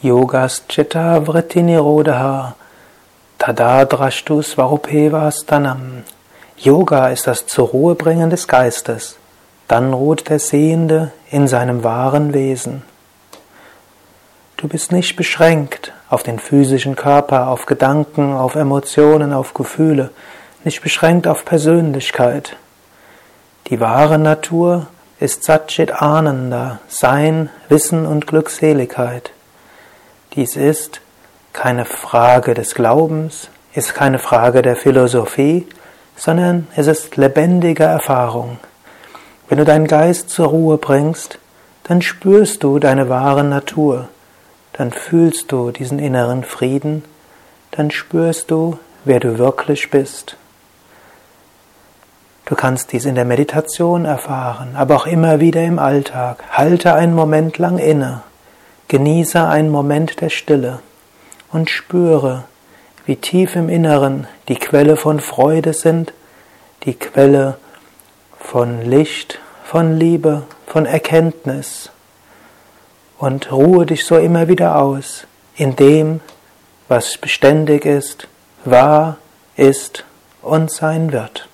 Yogas Chitta Vritti Nirodha Tadadrashtu Svarupevasthanam. Yoga ist das zur bringen des Geistes. Dann ruht der Sehende in seinem wahren Wesen. Du bist nicht beschränkt auf den physischen Körper, auf Gedanken, auf Emotionen, auf Gefühle, nicht beschränkt auf Persönlichkeit. Die wahre Natur ist Satchit Ananda, Sein, Wissen und Glückseligkeit. Dies ist keine Frage des Glaubens, ist keine Frage der Philosophie, sondern es ist lebendige Erfahrung. Wenn du deinen Geist zur Ruhe bringst, dann spürst du deine wahre Natur, dann fühlst du diesen inneren Frieden, dann spürst du, wer du wirklich bist. Du kannst dies in der Meditation erfahren, aber auch immer wieder im Alltag. Halte einen Moment lang inne Genieße einen Moment der Stille und spüre, wie tief im Inneren die Quelle von Freude sind, die Quelle von Licht, von Liebe, von Erkenntnis. Und ruhe dich so immer wieder aus in dem, was beständig ist, wahr ist und sein wird.